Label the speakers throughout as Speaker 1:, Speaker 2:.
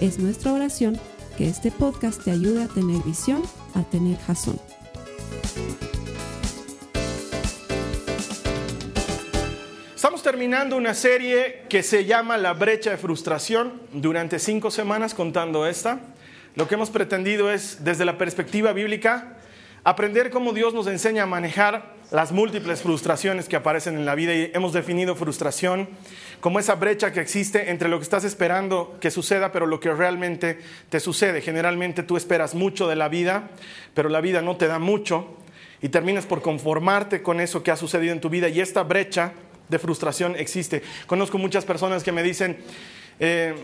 Speaker 1: Es nuestra oración que este podcast te ayude a tener visión, a tener jazón.
Speaker 2: Estamos terminando una serie que se llama La brecha de frustración durante cinco semanas contando esta. Lo que hemos pretendido es, desde la perspectiva bíblica, aprender cómo Dios nos enseña a manejar las múltiples frustraciones que aparecen en la vida y hemos definido frustración como esa brecha que existe entre lo que estás esperando que suceda, pero lo que realmente te sucede. Generalmente tú esperas mucho de la vida, pero la vida no te da mucho y terminas por conformarte con eso que ha sucedido en tu vida y esta brecha de frustración existe. Conozco muchas personas que me dicen eh,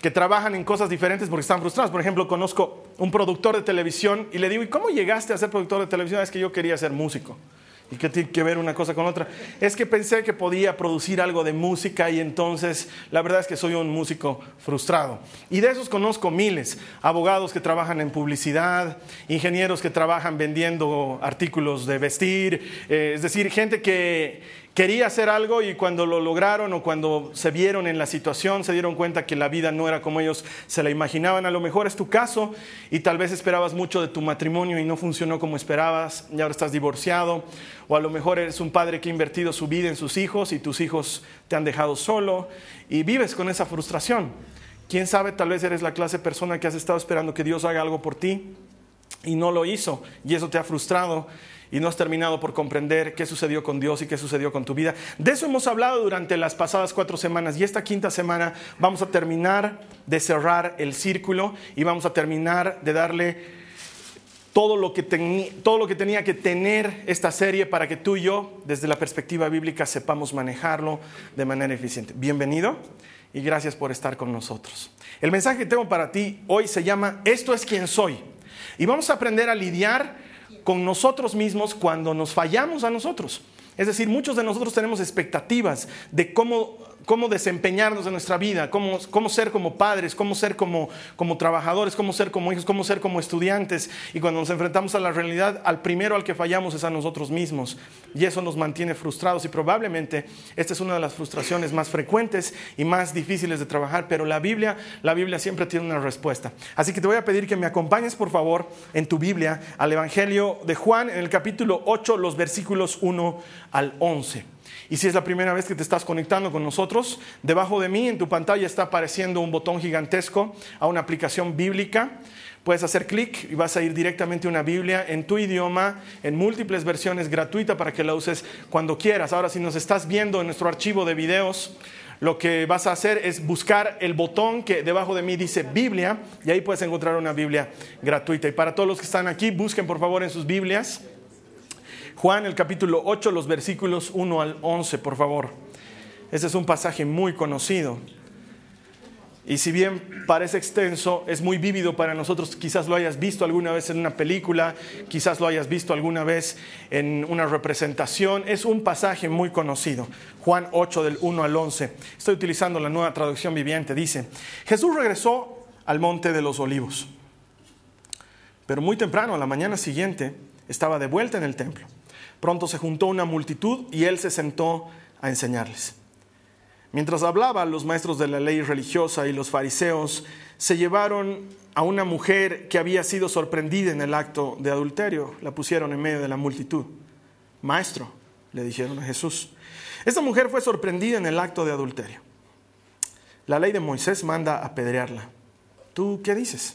Speaker 2: que trabajan en cosas diferentes porque están frustrados. Por ejemplo, conozco un productor de televisión y le digo, ¿y cómo llegaste a ser productor de televisión? Es que yo quería ser músico. ¿Y qué tiene que ver una cosa con otra? Es que pensé que podía producir algo de música y entonces la verdad es que soy un músico frustrado. Y de esos conozco miles, abogados que trabajan en publicidad, ingenieros que trabajan vendiendo artículos de vestir, eh, es decir, gente que quería hacer algo y cuando lo lograron o cuando se vieron en la situación se dieron cuenta que la vida no era como ellos se la imaginaban. A lo mejor es tu caso y tal vez esperabas mucho de tu matrimonio y no funcionó como esperabas y ahora estás divorciado. O a lo mejor eres un padre que ha invertido su vida en sus hijos y tus hijos te han dejado solo y vives con esa frustración. Quién sabe, tal vez eres la clase de persona que has estado esperando que Dios haga algo por ti y no lo hizo y eso te ha frustrado y no has terminado por comprender qué sucedió con Dios y qué sucedió con tu vida. De eso hemos hablado durante las pasadas cuatro semanas y esta quinta semana vamos a terminar de cerrar el círculo y vamos a terminar de darle todo lo, que todo lo que tenía que tener esta serie para que tú y yo, desde la perspectiva bíblica, sepamos manejarlo de manera eficiente. Bienvenido y gracias por estar con nosotros. El mensaje que tengo para ti hoy se llama Esto es quien soy. Y vamos a aprender a lidiar con nosotros mismos cuando nos fallamos a nosotros. Es decir, muchos de nosotros tenemos expectativas de cómo cómo desempeñarnos en nuestra vida, cómo, cómo ser como padres, cómo ser como, como, trabajadores, cómo ser como hijos, cómo ser como estudiantes. Y cuando nos enfrentamos a la realidad, al primero al que fallamos es a nosotros mismos. Y eso nos mantiene frustrados y probablemente esta es una de las frustraciones más frecuentes y más difíciles de trabajar, pero la Biblia, la Biblia siempre tiene una respuesta. Así que te voy a pedir que me acompañes, por favor, en tu Biblia al Evangelio de Juan, en el capítulo 8, los versículos 1 al 11. Y si es la primera vez que te estás conectando con nosotros, debajo de mí en tu pantalla está apareciendo un botón gigantesco a una aplicación bíblica. Puedes hacer clic y vas a ir directamente a una Biblia en tu idioma, en múltiples versiones gratuita para que la uses cuando quieras. Ahora, si nos estás viendo en nuestro archivo de videos, lo que vas a hacer es buscar el botón que debajo de mí dice Biblia y ahí puedes encontrar una Biblia gratuita. Y para todos los que están aquí, busquen por favor en sus Biblias Juan el capítulo 8, los versículos 1 al 11, por favor. Este es un pasaje muy conocido. Y si bien parece extenso, es muy vívido para nosotros. Quizás lo hayas visto alguna vez en una película, quizás lo hayas visto alguna vez en una representación. Es un pasaje muy conocido. Juan 8 del 1 al 11. Estoy utilizando la nueva traducción viviente. Dice, Jesús regresó al monte de los olivos. Pero muy temprano, a la mañana siguiente, estaba de vuelta en el templo. Pronto se juntó una multitud y él se sentó a enseñarles. Mientras hablaba, los maestros de la ley religiosa y los fariseos se llevaron a una mujer que había sido sorprendida en el acto de adulterio. La pusieron en medio de la multitud. Maestro, le dijeron a Jesús, esta mujer fue sorprendida en el acto de adulterio. La ley de Moisés manda apedrearla. ¿Tú qué dices?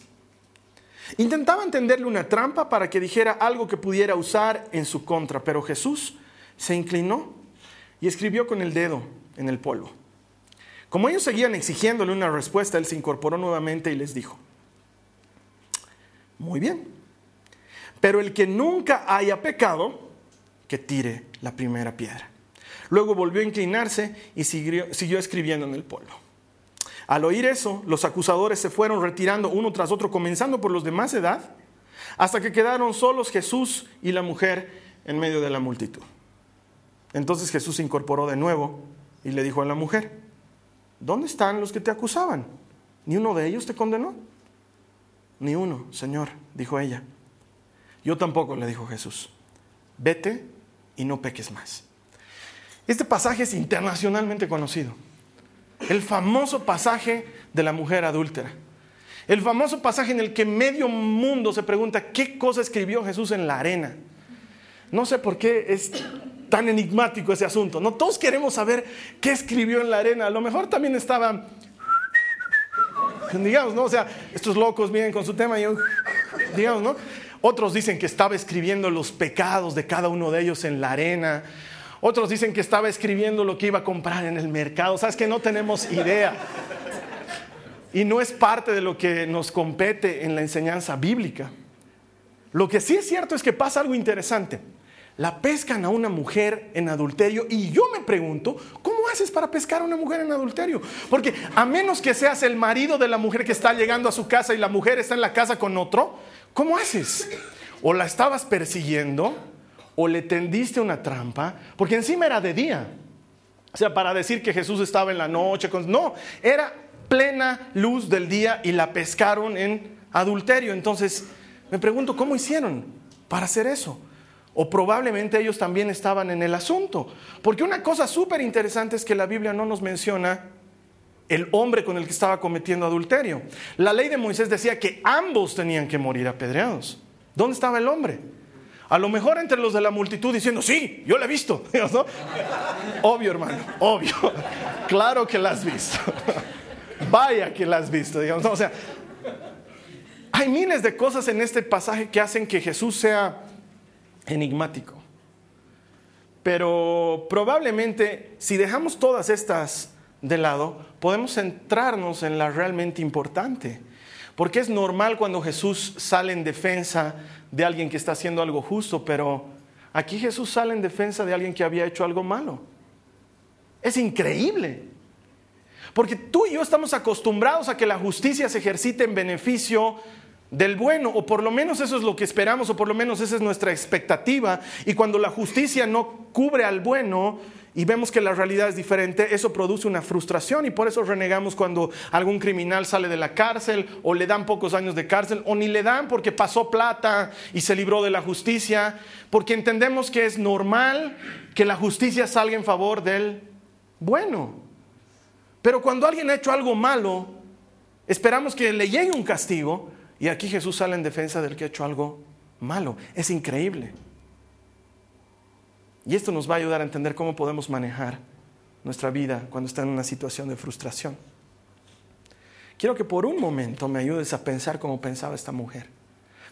Speaker 2: Intentaba tenderle una trampa para que dijera algo que pudiera usar en su contra, pero Jesús se inclinó y escribió con el dedo en el polvo. Como ellos seguían exigiéndole una respuesta, él se incorporó nuevamente y les dijo, muy bien, pero el que nunca haya pecado, que tire la primera piedra. Luego volvió a inclinarse y siguió escribiendo en el polvo. Al oír eso, los acusadores se fueron retirando uno tras otro, comenzando por los de más edad, hasta que quedaron solos Jesús y la mujer en medio de la multitud. Entonces Jesús se incorporó de nuevo y le dijo a la mujer, ¿dónde están los que te acusaban? ¿Ni uno de ellos te condenó? Ni uno, Señor, dijo ella. Yo tampoco, le dijo Jesús. Vete y no peques más. Este pasaje es internacionalmente conocido. El famoso pasaje de la mujer adúltera. El famoso pasaje en el que medio mundo se pregunta qué cosa escribió Jesús en la arena. No sé por qué es tan enigmático ese asunto. No todos queremos saber qué escribió en la arena. A lo mejor también estaba digamos, ¿no? O sea, estos locos vienen con su tema y digamos, ¿no? Otros dicen que estaba escribiendo los pecados de cada uno de ellos en la arena. Otros dicen que estaba escribiendo lo que iba a comprar en el mercado. Sabes que no tenemos idea. Y no es parte de lo que nos compete en la enseñanza bíblica. Lo que sí es cierto es que pasa algo interesante. La pescan a una mujer en adulterio y yo me pregunto, ¿cómo haces para pescar a una mujer en adulterio? Porque a menos que seas el marido de la mujer que está llegando a su casa y la mujer está en la casa con otro, ¿cómo haces? O la estabas persiguiendo o le tendiste una trampa, porque encima era de día. O sea, para decir que Jesús estaba en la noche, no, era plena luz del día y la pescaron en adulterio. Entonces, me pregunto, ¿cómo hicieron para hacer eso? O probablemente ellos también estaban en el asunto. Porque una cosa súper interesante es que la Biblia no nos menciona el hombre con el que estaba cometiendo adulterio. La ley de Moisés decía que ambos tenían que morir apedreados. ¿Dónde estaba el hombre? A lo mejor entre los de la multitud diciendo, sí, yo la he visto. Obvio, hermano, obvio. Claro que la has visto. Vaya que la has visto, digamos. O sea, hay miles de cosas en este pasaje que hacen que Jesús sea enigmático. Pero probablemente si dejamos todas estas de lado, podemos centrarnos en la realmente importante. Porque es normal cuando Jesús sale en defensa de alguien que está haciendo algo justo, pero aquí Jesús sale en defensa de alguien que había hecho algo malo. Es increíble. Porque tú y yo estamos acostumbrados a que la justicia se ejercite en beneficio del bueno, o por lo menos eso es lo que esperamos, o por lo menos esa es nuestra expectativa. Y cuando la justicia no cubre al bueno, y vemos que la realidad es diferente, eso produce una frustración y por eso renegamos cuando algún criminal sale de la cárcel o le dan pocos años de cárcel o ni le dan porque pasó plata y se libró de la justicia, porque entendemos que es normal que la justicia salga en favor del bueno. Pero cuando alguien ha hecho algo malo, esperamos que le llegue un castigo y aquí Jesús sale en defensa del que ha hecho algo malo. Es increíble. Y esto nos va a ayudar a entender cómo podemos manejar nuestra vida cuando está en una situación de frustración. Quiero que por un momento me ayudes a pensar como pensaba esta mujer.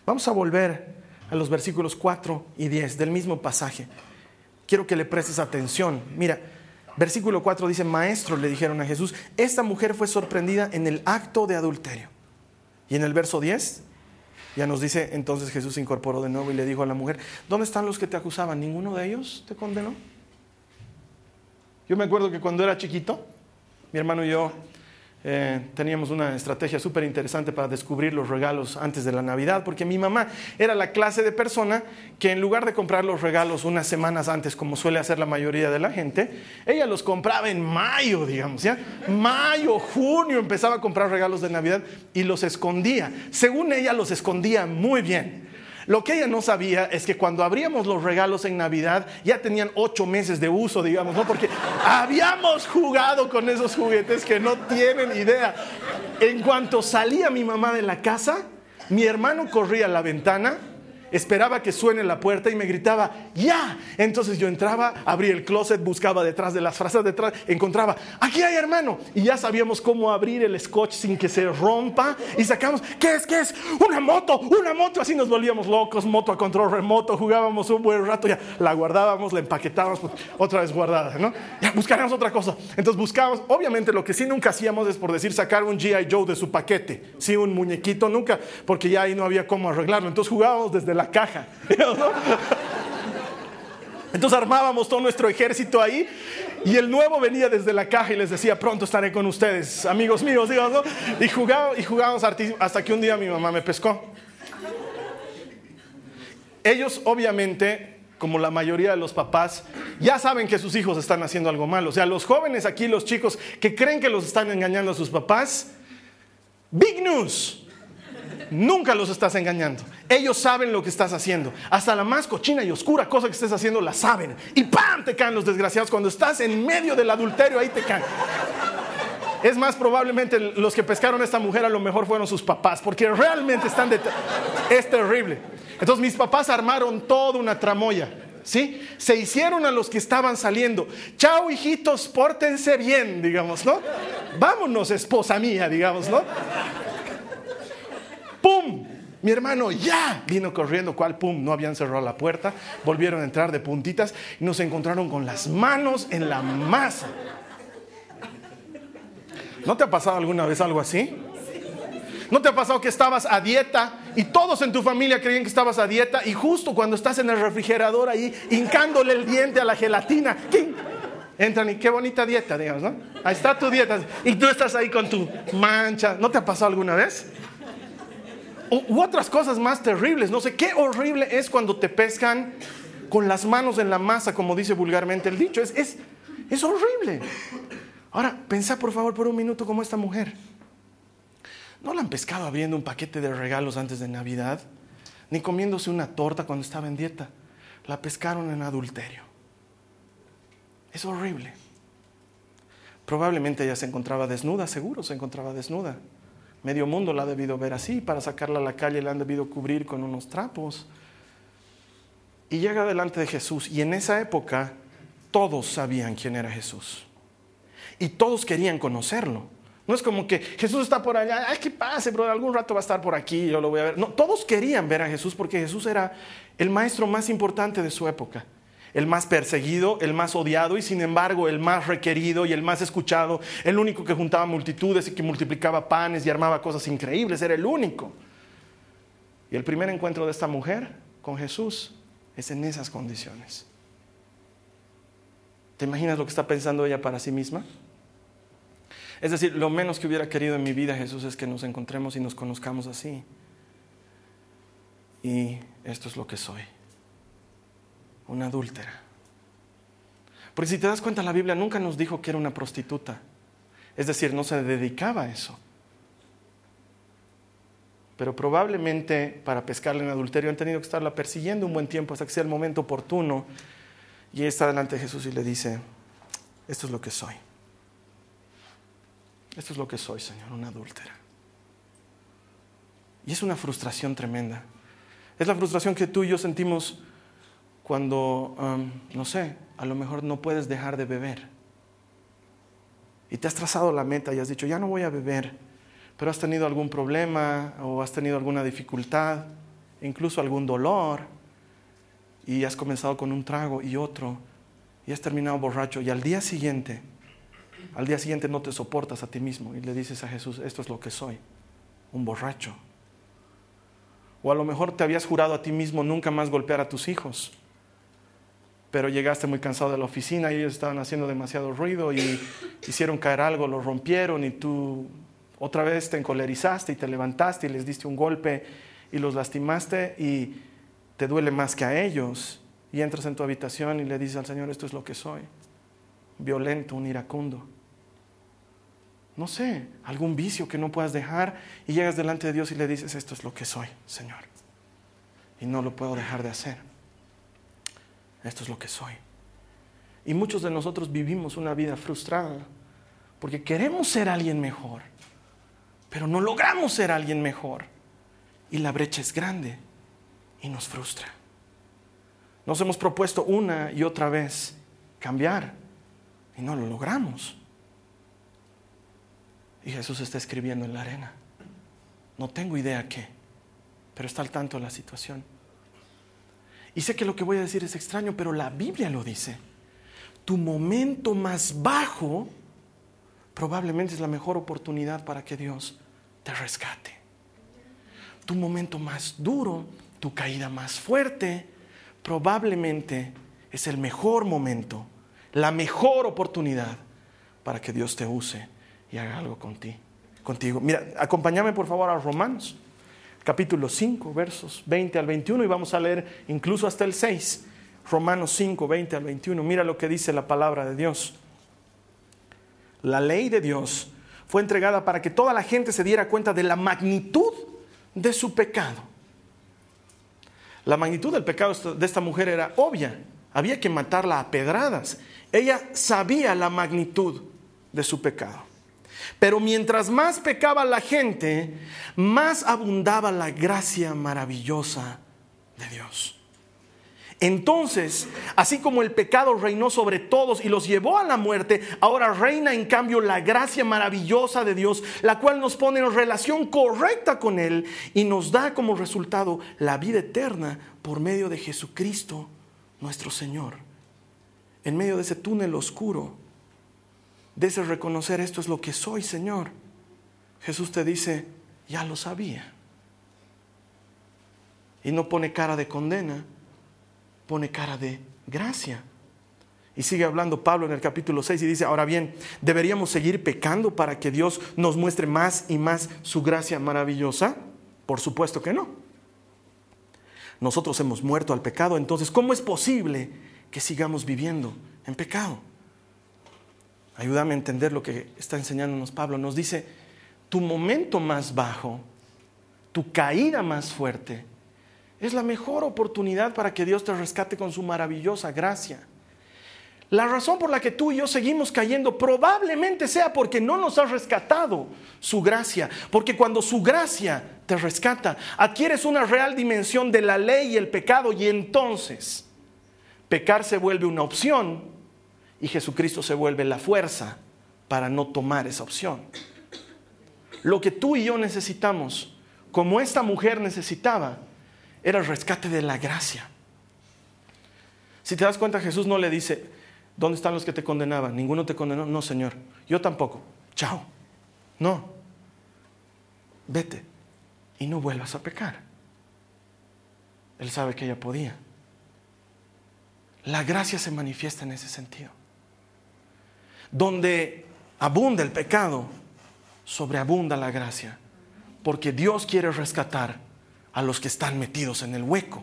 Speaker 2: Vamos a volver a los versículos 4 y 10 del mismo pasaje. Quiero que le prestes atención. Mira, versículo 4 dice, maestro, le dijeron a Jesús, esta mujer fue sorprendida en el acto de adulterio. Y en el verso 10 ya nos dice, entonces Jesús se incorporó de nuevo y le dijo a la mujer, ¿dónde están los que te acusaban? ¿Ninguno de ellos te condenó? Yo me acuerdo que cuando era chiquito, mi hermano y yo eh, teníamos una estrategia súper interesante para descubrir los regalos antes de la Navidad, porque mi mamá era la clase de persona que en lugar de comprar los regalos unas semanas antes, como suele hacer la mayoría de la gente, ella los compraba en mayo, digamos, ¿ya? Mayo, junio empezaba a comprar regalos de Navidad y los escondía. Según ella, los escondía muy bien. Lo que ella no sabía es que cuando abríamos los regalos en Navidad ya tenían ocho meses de uso, digamos, ¿no? Porque habíamos jugado con esos juguetes que no tienen idea. En cuanto salía mi mamá de la casa, mi hermano corría a la ventana esperaba que suene la puerta y me gritaba, ya. Entonces yo entraba, abría el closet, buscaba detrás de las frases, detrás, encontraba, aquí hay hermano. Y ya sabíamos cómo abrir el scotch sin que se rompa. Y sacamos, ¿qué es? ¿Qué es? Una moto, una moto. Así nos volvíamos locos, moto a control remoto, jugábamos un buen rato, ya la guardábamos, la empaquetábamos, pues, otra vez guardada, ¿no? Ya buscaríamos otra cosa. Entonces buscábamos, obviamente lo que sí nunca hacíamos es por decir sacar un GI Joe de su paquete, sí, un muñequito, nunca, porque ya ahí no había cómo arreglarlo. Entonces jugábamos desde la caja. Entonces armábamos todo nuestro ejército ahí y el nuevo venía desde la caja y les decía, pronto estaré con ustedes, amigos míos, digamos, ¿no? Y, jugaba, y jugábamos hasta que un día mi mamá me pescó. Ellos obviamente, como la mayoría de los papás, ya saben que sus hijos están haciendo algo malo. O sea, los jóvenes aquí, los chicos que creen que los están engañando a sus papás, big news. Nunca los estás engañando. Ellos saben lo que estás haciendo. Hasta la más cochina y oscura cosa que estés haciendo la saben. Y ¡pam! te caen los desgraciados. Cuando estás en medio del adulterio, ahí te caen. Es más, probablemente los que pescaron a esta mujer a lo mejor fueron sus papás, porque realmente están de... Es terrible. Entonces mis papás armaron toda una tramoya. ¿Sí? Se hicieron a los que estaban saliendo. Chao, hijitos, pórtense bien, digamos, ¿no? Vámonos, esposa mía, digamos, ¿no? ¡Pum! Mi hermano ya vino corriendo, cual pum, no habían cerrado la puerta, volvieron a entrar de puntitas y nos encontraron con las manos en la masa. ¿No te ha pasado alguna vez algo así? ¿No te ha pasado que estabas a dieta y todos en tu familia creían que estabas a dieta y justo cuando estás en el refrigerador ahí hincándole el diente a la gelatina, entran y qué bonita dieta, digamos, ¿no? Ahí está tu dieta y tú estás ahí con tu mancha. ¿No te ha pasado alguna vez? U otras cosas más terribles. No sé qué horrible es cuando te pescan con las manos en la masa, como dice vulgarmente el dicho. Es, es, es horrible. Ahora, pensá por favor por un minuto como esta mujer. ¿No la han pescado abriendo un paquete de regalos antes de Navidad? Ni comiéndose una torta cuando estaba en dieta. La pescaron en adulterio. Es horrible. Probablemente ella se encontraba desnuda, seguro se encontraba desnuda. Medio mundo la ha debido ver así, para sacarla a la calle la han debido cubrir con unos trapos. Y llega delante de Jesús y en esa época todos sabían quién era Jesús. Y todos querían conocerlo. No es como que Jesús está por allá, ay, que pase, bro, algún rato va a estar por aquí, yo lo voy a ver. No, todos querían ver a Jesús porque Jesús era el maestro más importante de su época el más perseguido, el más odiado y sin embargo el más requerido y el más escuchado, el único que juntaba multitudes y que multiplicaba panes y armaba cosas increíbles, era el único. Y el primer encuentro de esta mujer con Jesús es en esas condiciones. ¿Te imaginas lo que está pensando ella para sí misma? Es decir, lo menos que hubiera querido en mi vida Jesús es que nos encontremos y nos conozcamos así. Y esto es lo que soy una adúltera. Porque si te das cuenta, la Biblia nunca nos dijo que era una prostituta. Es decir, no se dedicaba a eso. Pero probablemente para pescarla en adulterio han tenido que estarla persiguiendo un buen tiempo hasta que sea el momento oportuno. Y está delante de Jesús y le dice, esto es lo que soy. Esto es lo que soy, Señor, una adúltera. Y es una frustración tremenda. Es la frustración que tú y yo sentimos cuando, no sé, a lo mejor no puedes dejar de beber. Y te has trazado la meta y has dicho, ya no voy a beber, pero has tenido algún problema o has tenido alguna dificultad, incluso algún dolor, y has comenzado con un trago y otro, y has terminado borracho, y al día siguiente, al día siguiente no te soportas a ti mismo y le dices a Jesús, esto es lo que soy, un borracho. O a lo mejor te habías jurado a ti mismo nunca más golpear a tus hijos pero llegaste muy cansado de la oficina y ellos estaban haciendo demasiado ruido y hicieron caer algo, lo rompieron y tú otra vez te encolerizaste y te levantaste y les diste un golpe y los lastimaste y te duele más que a ellos y entras en tu habitación y le dices al Señor, esto es lo que soy, violento, un iracundo. No sé, algún vicio que no puedas dejar y llegas delante de Dios y le dices, esto es lo que soy, Señor. Y no lo puedo dejar de hacer esto es lo que soy. Y muchos de nosotros vivimos una vida frustrada porque queremos ser alguien mejor, pero no logramos ser alguien mejor. Y la brecha es grande y nos frustra. Nos hemos propuesto una y otra vez cambiar y no lo logramos. Y Jesús está escribiendo en la arena. No tengo idea qué, pero está al tanto de la situación. Y sé que lo que voy a decir es extraño, pero la Biblia lo dice. Tu momento más bajo probablemente es la mejor oportunidad para que Dios te rescate. Tu momento más duro, tu caída más fuerte, probablemente es el mejor momento, la mejor oportunidad para que Dios te use y haga algo contigo. Mira, acompáñame por favor a Romanos, capítulo 5, versos 20 al 21 y vamos a leer incluso hasta el 6. Romanos 5, 20 al 21. Mira lo que dice la palabra de Dios. La ley de Dios fue entregada para que toda la gente se diera cuenta de la magnitud de su pecado. La magnitud del pecado de esta mujer era obvia. Había que matarla a pedradas. Ella sabía la magnitud de su pecado. Pero mientras más pecaba la gente, más abundaba la gracia maravillosa de Dios. Entonces, así como el pecado reinó sobre todos y los llevó a la muerte, ahora reina en cambio la gracia maravillosa de Dios, la cual nos pone en relación correcta con Él y nos da como resultado la vida eterna por medio de Jesucristo, nuestro Señor. En medio de ese túnel oscuro, de ese reconocer esto es lo que soy, Señor, Jesús te dice, ya lo sabía. Y no pone cara de condena pone cara de gracia. Y sigue hablando Pablo en el capítulo 6 y dice, ahora bien, ¿deberíamos seguir pecando para que Dios nos muestre más y más su gracia maravillosa? Por supuesto que no. Nosotros hemos muerto al pecado, entonces, ¿cómo es posible que sigamos viviendo en pecado? Ayúdame a entender lo que está enseñándonos Pablo. Nos dice, tu momento más bajo, tu caída más fuerte, es la mejor oportunidad para que Dios te rescate con su maravillosa gracia. La razón por la que tú y yo seguimos cayendo probablemente sea porque no nos ha rescatado su gracia. Porque cuando su gracia te rescata, adquieres una real dimensión de la ley y el pecado y entonces pecar se vuelve una opción y Jesucristo se vuelve la fuerza para no tomar esa opción. Lo que tú y yo necesitamos, como esta mujer necesitaba, era el rescate de la gracia. Si te das cuenta, Jesús no le dice, ¿dónde están los que te condenaban? Ninguno te condenó. No, Señor, yo tampoco. Chao. No. Vete y no vuelvas a pecar. Él sabe que ella podía. La gracia se manifiesta en ese sentido. Donde abunda el pecado, sobreabunda la gracia. Porque Dios quiere rescatar a los que están metidos en el hueco.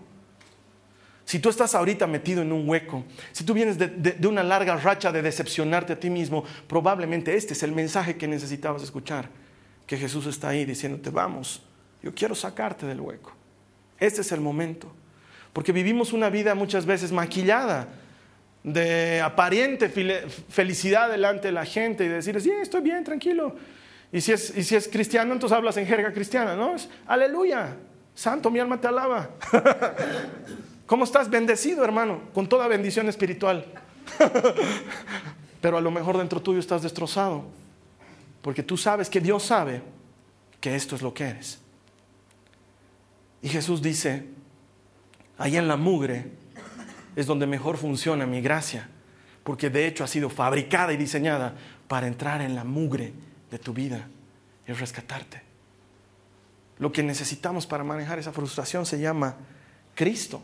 Speaker 2: Si tú estás ahorita metido en un hueco, si tú vienes de, una larga racha de decepcionarte a ti mismo, probablemente este es el mensaje que necesitabas escuchar, que Jesús está ahí diciéndote, vamos, yo quiero sacarte del hueco. Este es el momento, porque vivimos una vida muchas veces maquillada de aparente felicidad delante de la gente y decir, sí, estoy bien, tranquilo. Y si es, y si es cristiano, entonces hablas en jerga cristiana, ¿no? Es, aleluya, Santo, mi alma te alaba. ¿Cómo estás? Bendecido, hermano, con toda bendición espiritual. Pero a lo mejor dentro tuyo estás destrozado, porque tú sabes que Dios sabe que esto es lo que eres. Y Jesús dice, ahí en la mugre es donde mejor funciona mi gracia, porque de hecho ha sido fabricada y diseñada para entrar en la mugre de tu vida y rescatarte. Lo que necesitamos para manejar esa frustración se llama Cristo.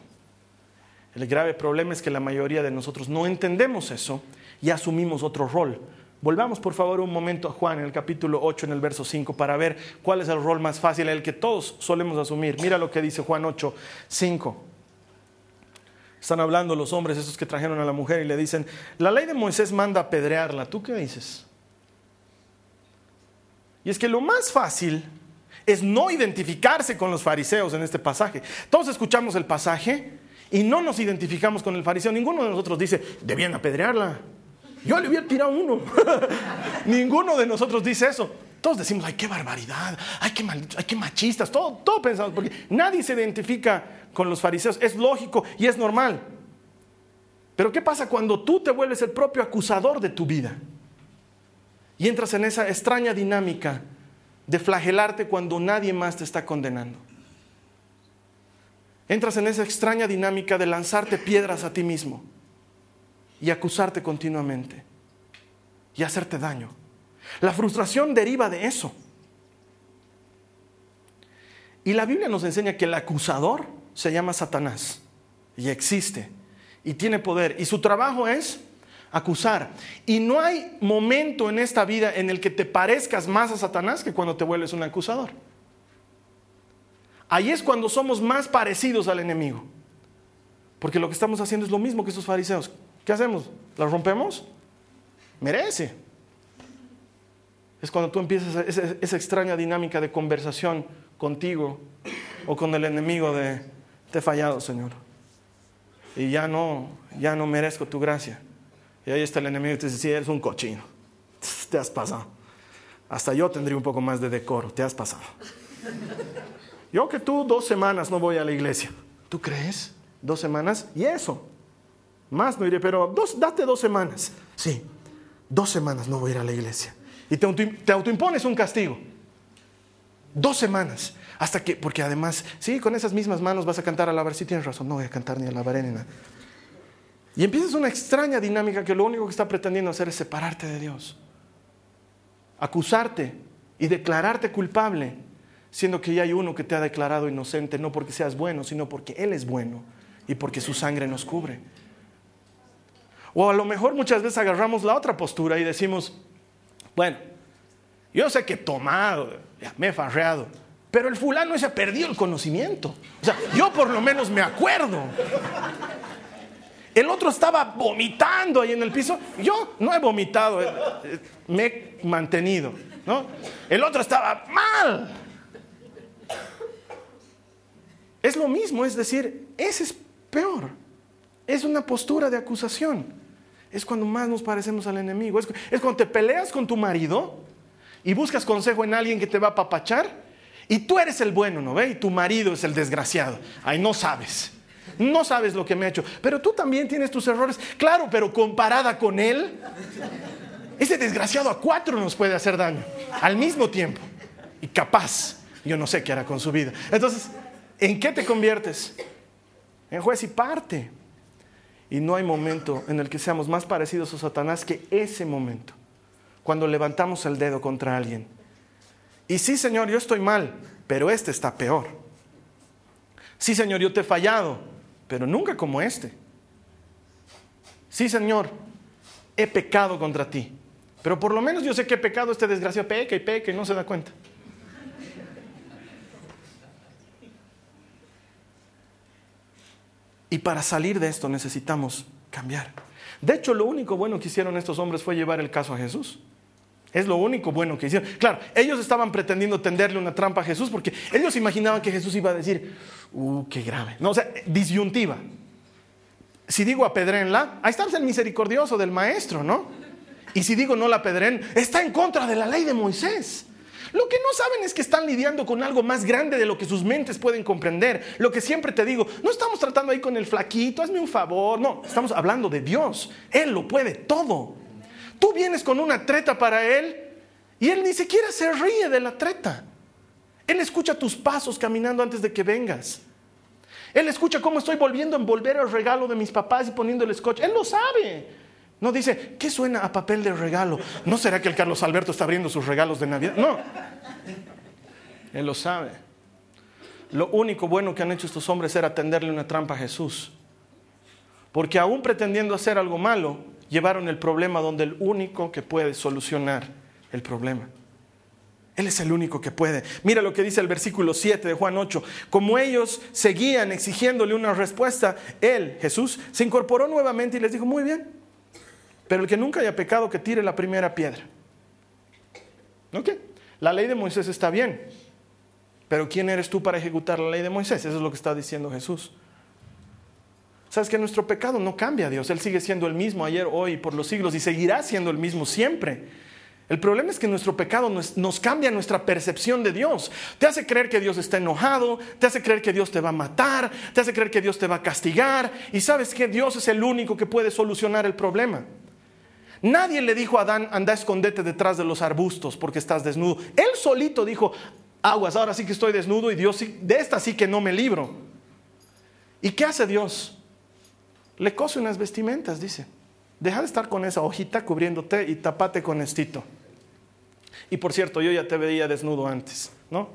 Speaker 2: El grave problema es que la mayoría de nosotros no entendemos eso y asumimos otro rol. Volvamos por favor un momento a Juan en el capítulo 8, en el verso 5, para ver cuál es el rol más fácil, el que todos solemos asumir. Mira lo que dice Juan 8, 5. Están hablando los hombres, esos que trajeron a la mujer, y le dicen, la ley de Moisés manda apedrearla. ¿Tú qué dices? Y es que lo más fácil es no identificarse con los fariseos en este pasaje. Todos escuchamos el pasaje y no nos identificamos con el fariseo. Ninguno de nosotros dice, debían apedrearla. Yo le hubiera tirado uno. Ninguno de nosotros dice eso. Todos decimos, ay, qué barbaridad, ay, qué, ay, qué machistas, todo, todo pensamos, porque nadie se identifica con los fariseos. Es lógico y es normal. Pero ¿qué pasa cuando tú te vuelves el propio acusador de tu vida? Y entras en esa extraña dinámica de flagelarte cuando nadie más te está condenando. Entras en esa extraña dinámica de lanzarte piedras a ti mismo y acusarte continuamente y hacerte daño. La frustración deriva de eso. Y la Biblia nos enseña que el acusador se llama Satanás y existe y tiene poder. Y su trabajo es acusar. Y no hay momento en esta vida en el que te parezcas más a Satanás que cuando te vuelves un acusador. Ahí es cuando somos más parecidos al enemigo. Porque lo que estamos haciendo es lo mismo que esos fariseos. ¿Qué hacemos? ¿La rompemos? Merece. Es cuando tú empiezas esa, esa extraña dinámica de conversación contigo o con el enemigo de, te he fallado, Señor. Y ya no, ya no merezco tu gracia. Y ahí está el enemigo y te dice, sí, eres un cochino. Te has pasado. Hasta yo tendría un poco más de decoro, te has pasado. Yo que tú dos semanas no voy a la iglesia. ¿Tú crees? Dos semanas y eso. Más no iré, pero dos, date dos semanas. Sí, dos semanas no voy a ir a la iglesia. Y te, te autoimpones un castigo. Dos semanas. Hasta que, porque además, sí, con esas mismas manos vas a cantar a la sí tienes razón, no voy a cantar ni a la ni nada. Y empiezas una extraña dinámica que lo único que está pretendiendo hacer es separarte de Dios, acusarte y declararte culpable, siendo que ya hay uno que te ha declarado inocente, no porque seas bueno, sino porque Él es bueno y porque su sangre nos cubre. O a lo mejor muchas veces agarramos la otra postura y decimos, bueno, yo sé que he tomado, me he farreado, pero el fulano se ha perdido el conocimiento. O sea, yo por lo menos me acuerdo. El otro estaba vomitando ahí en el piso. Yo no he vomitado, eh, eh, me he mantenido. ¿no? El otro estaba mal. Es lo mismo, es decir, ese es peor. Es una postura de acusación. Es cuando más nos parecemos al enemigo. Es cuando te peleas con tu marido y buscas consejo en alguien que te va a papachar y tú eres el bueno, ¿no ve? Y tu marido es el desgraciado. Ay, no sabes. No sabes lo que me ha hecho. Pero tú también tienes tus errores. Claro, pero comparada con él, ese desgraciado a cuatro nos puede hacer daño al mismo tiempo. Y capaz, yo no sé qué hará con su vida. Entonces, ¿en qué te conviertes? En juez y parte. Y no hay momento en el que seamos más parecidos a Satanás que ese momento, cuando levantamos el dedo contra alguien y sí, Señor, yo estoy mal, pero este está peor. Sí, Señor, yo te he fallado, pero nunca como este. Sí, Señor, he pecado contra ti, pero por lo menos yo sé que he pecado, este desgraciado peca y peca y no se da cuenta. Y para salir de esto necesitamos cambiar. De hecho, lo único bueno que hicieron estos hombres fue llevar el caso a Jesús. Es lo único bueno que hicieron. Claro, ellos estaban pretendiendo tenderle una trampa a Jesús porque ellos imaginaban que Jesús iba a decir, uh, qué grave. No, o sea, disyuntiva. Si digo apedrenla, ahí está el misericordioso del maestro, ¿no? Y si digo no la apedren, está en contra de la ley de Moisés. Lo que no saben es que están lidiando con algo más grande de lo que sus mentes pueden comprender. Lo que siempre te digo, no estamos tratando ahí con el flaquito, hazme un favor. No, estamos hablando de Dios. Él lo puede todo. Tú vienes con una treta para Él y Él ni siquiera se ríe de la treta. Él escucha tus pasos caminando antes de que vengas. Él escucha cómo estoy volviendo a envolver el regalo de mis papás y poniendo el scotch. Él lo sabe. No dice, ¿qué suena a papel de regalo? ¿No será que el Carlos Alberto está abriendo sus regalos de Navidad? No. Él lo sabe. Lo único bueno que han hecho estos hombres era tenderle una trampa a Jesús. Porque aún pretendiendo hacer algo malo, llevaron el problema donde el único que puede solucionar el problema. Él es el único que puede. Mira lo que dice el versículo 7 de Juan 8. Como ellos seguían exigiéndole una respuesta, Él, Jesús, se incorporó nuevamente y les dijo, muy bien, pero el que nunca haya pecado, que tire la primera piedra. ¿Ok? La ley de Moisés está bien, pero ¿quién eres tú para ejecutar la ley de Moisés? Eso es lo que está diciendo Jesús. Sabes que nuestro pecado no cambia, Dios. Él sigue siendo el mismo ayer, hoy, por los siglos y seguirá siendo el mismo siempre. El problema es que nuestro pecado nos, cambia nuestra percepción de Dios. Te hace creer que Dios está enojado, te hace creer que Dios te va a matar, te hace creer que Dios te va a castigar. Y sabes que Dios es el único que puede solucionar el problema. Nadie le dijo a Adán, anda, escondete detrás de los arbustos porque estás desnudo. Él solito dijo, aguas, ahora sí que estoy desnudo y Dios, de esta sí que no me libro. ¿Y qué hace Dios? Le cose unas vestimentas, dice. Deja de estar con esa hojita cubriéndote y tapate con estito. Y por cierto, yo ya te veía desnudo antes, ¿no?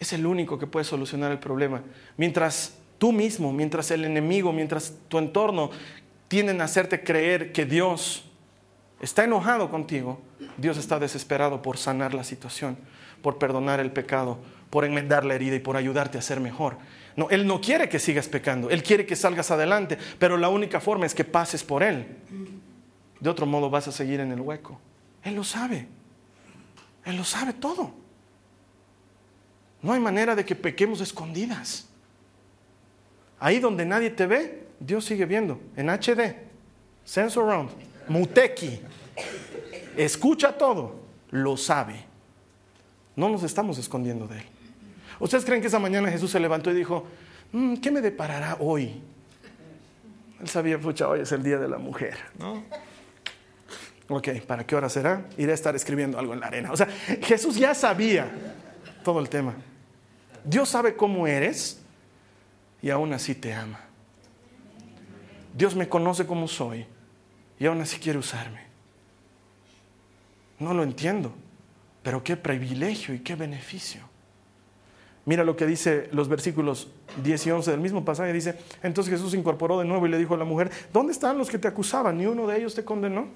Speaker 2: Es el único que puede solucionar el problema. Mientras tú mismo, mientras el enemigo, mientras tu entorno tienden a hacerte creer que Dios está enojado contigo, Dios está desesperado por sanar la situación, por perdonar el pecado, por enmendar la herida y por ayudarte a ser mejor. No, Él no quiere que sigas pecando, Él quiere que salgas adelante, pero la única forma es que pases por Él. De otro modo vas a seguir en el hueco. Él lo sabe, Él lo sabe todo. No hay manera de que pequemos escondidas. Ahí donde nadie te ve, Dios sigue viendo, en HD, Sense Around, Muteki. Escucha todo, lo sabe. No nos estamos escondiendo de Él. ¿Ustedes creen que esa mañana Jesús se levantó y dijo, mm, ¿qué me deparará hoy? Él sabía, pucha, hoy es el día de la mujer, ¿no? Ok, ¿para qué hora será? Iré a estar escribiendo algo en la arena. O sea, Jesús ya sabía todo el tema. Dios sabe cómo eres y aún así te ama. Dios me conoce como soy y aún así quiere usarme. No lo entiendo, pero qué privilegio y qué beneficio. Mira lo que dice los versículos 10 y 11 del mismo pasaje. Dice, entonces Jesús se incorporó de nuevo y le dijo a la mujer, ¿dónde están los que te acusaban? ¿Ni uno de ellos te condenó?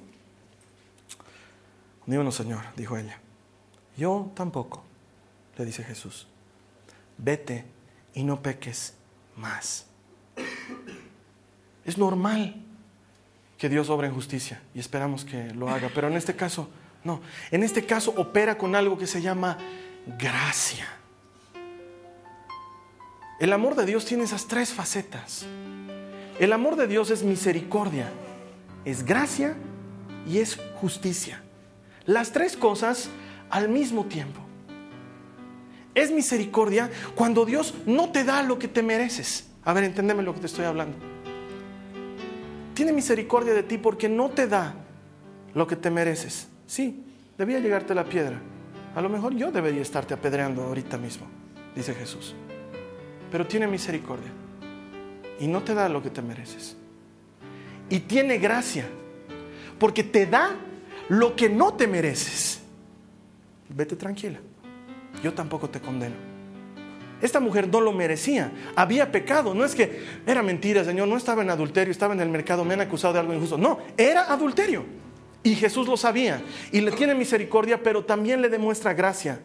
Speaker 2: Ni uno, Señor, dijo ella. Yo tampoco, le dice Jesús. Vete y no peques más. Es normal que Dios obra en justicia y esperamos que lo haga, pero en este caso no. En este caso opera con algo que se llama gracia. El amor de Dios tiene esas tres facetas. El amor de Dios es misericordia, es gracia y es justicia. Las tres cosas al mismo tiempo. Es misericordia cuando Dios no te da lo que te mereces. A ver, entendeme lo que te estoy hablando. Tiene misericordia de ti porque no te da lo que te mereces. Sí, debía llegarte la piedra. A lo mejor yo debería estarte apedreando ahorita mismo, dice Jesús. Pero tiene misericordia y no te da lo que te mereces. Y tiene gracia porque te da lo que no te mereces. Vete tranquila. Yo tampoco te condeno. Esta mujer no lo merecía, había pecado, no es que era mentira, Señor, no estaba en adulterio, estaba en el mercado, me han acusado de algo injusto, no, era adulterio. Y Jesús lo sabía y le tiene misericordia, pero también le demuestra gracia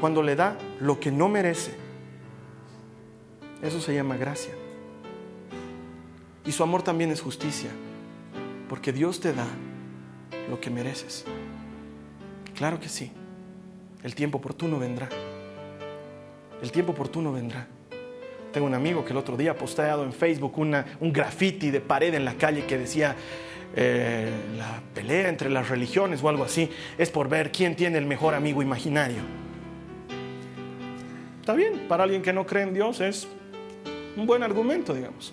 Speaker 2: cuando le da lo que no merece. Eso se llama gracia. Y su amor también es justicia, porque Dios te da lo que mereces. Claro que sí, el tiempo oportuno vendrá. El tiempo oportuno vendrá. Tengo un amigo que el otro día ha posteado en Facebook un graffiti de pared en la calle que decía eh, la pelea entre las religiones o algo así es por ver quién tiene el mejor amigo imaginario. Está bien, para alguien que no cree en Dios es un buen argumento, digamos.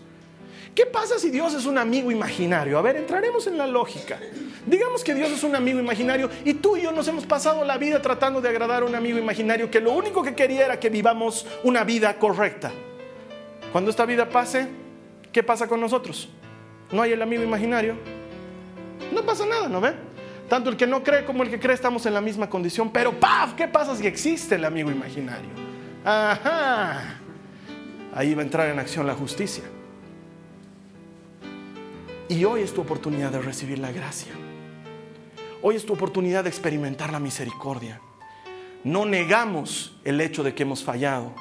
Speaker 2: ¿Qué pasa si Dios es un amigo imaginario? A ver, entraremos en la lógica. Digamos que Dios es un amigo imaginario y tú y yo nos hemos pasado la vida tratando de agradar a un amigo imaginario que lo único que quería era que vivamos una vida correcta. Cuando esta vida pase, ¿qué pasa con nosotros? ¿No hay el amigo imaginario? No pasa nada, ¿no ve? Tanto el que no cree como el que cree estamos en la misma condición, pero ¡paf! ¿Qué pasa si existe el amigo imaginario? Ajá. Ahí va a entrar en acción la justicia. Y hoy es tu oportunidad de recibir la gracia. Hoy es tu oportunidad de experimentar la misericordia. No negamos el hecho de que hemos fallado,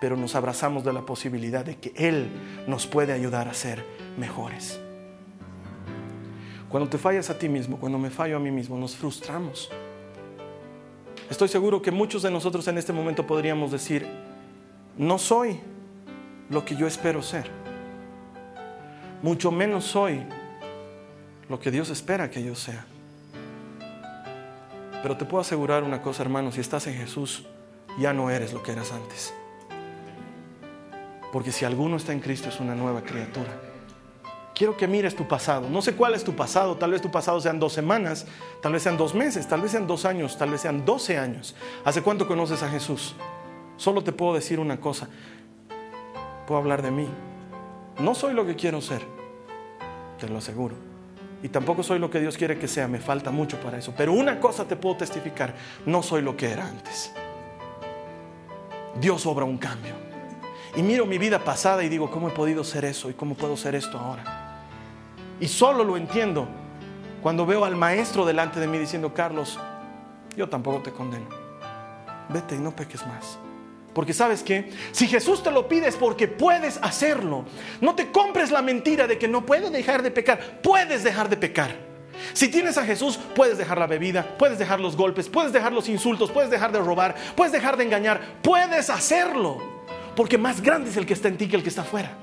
Speaker 2: pero nos abrazamos de la posibilidad de que Él nos puede ayudar a ser mejores. Cuando te fallas a ti mismo, cuando me fallo a mí mismo, nos frustramos. Estoy seguro que muchos de nosotros en este momento podríamos decir, no soy lo que yo espero ser mucho menos soy lo que Dios espera que yo sea. Pero te puedo asegurar una cosa, hermano, si estás en Jesús, ya no eres lo que eras antes. Porque si alguno está en Cristo es una nueva criatura. Quiero que mires tu pasado. No sé cuál es tu pasado. Tal vez tu pasado sean dos semanas, tal vez sean dos meses, tal vez sean dos años, tal vez sean doce años. ¿Hace cuánto conoces a Jesús? Solo te puedo decir una cosa. Puedo hablar de mí. No soy lo que quiero ser, te lo aseguro. Y tampoco soy lo que Dios quiere que sea, me falta mucho para eso. Pero una cosa te puedo testificar, no soy lo que era antes. Dios obra un cambio. y miro mi vida pasada y digo, ¿cómo he podido ser eso y cómo puedo ser esto ahora? Y solo lo entiendo cuando veo al maestro delante de mí diciendo, Carlos, yo tampoco te condeno. Vete y no peques más. Porque sabes que si Jesús te lo pide es porque puedes hacerlo. No te compres la mentira de que no puedes dejar de pecar. Puedes dejar de pecar. Si tienes a Jesús, puedes dejar la bebida, puedes dejar los golpes, puedes dejar los insultos, puedes dejar de robar, puedes dejar de engañar. Puedes hacerlo. Porque más grande es el que está en ti que el que está afuera.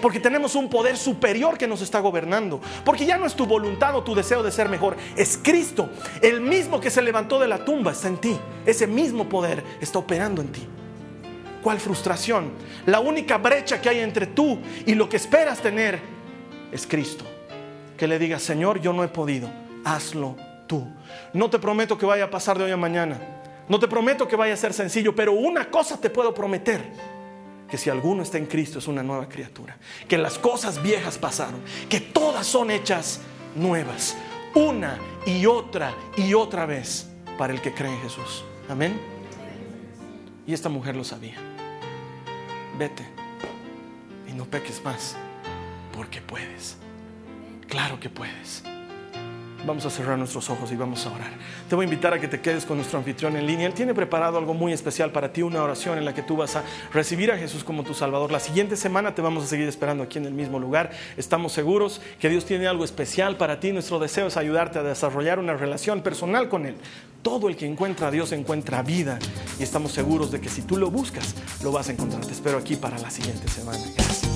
Speaker 2: Porque tenemos un poder superior que nos está gobernando. Porque ya no es tu voluntad o tu deseo de ser mejor. Es Cristo. El mismo que se levantó de la tumba está en ti. Ese mismo poder está operando en ti. ¿Cuál frustración? La única brecha que hay entre tú y lo que esperas tener es Cristo. Que le digas, Señor, yo no he podido, hazlo tú. No te prometo que vaya a pasar de hoy a mañana. No te prometo que vaya a ser sencillo, pero una cosa te puedo prometer. Que si alguno está en Cristo es una nueva criatura. Que las cosas viejas pasaron. Que todas son hechas nuevas. Una y otra y otra vez para el que cree en Jesús. Amén. Y esta mujer lo sabía vete y no peques más, porque puedes. Claro que puedes. Vamos a cerrar nuestros ojos y vamos a orar. Te voy a invitar a que te quedes con nuestro anfitrión en línea. Él tiene preparado algo muy especial para ti, una oración en la que tú vas a recibir a Jesús como tu Salvador. La siguiente semana te vamos a seguir esperando aquí en el mismo lugar. Estamos seguros que Dios tiene algo especial para ti. Nuestro deseo es ayudarte a desarrollar una relación personal con Él. Todo el que encuentra a Dios encuentra vida y estamos seguros de que si tú lo buscas, lo vas a encontrar. Te espero aquí para la siguiente semana. Gracias.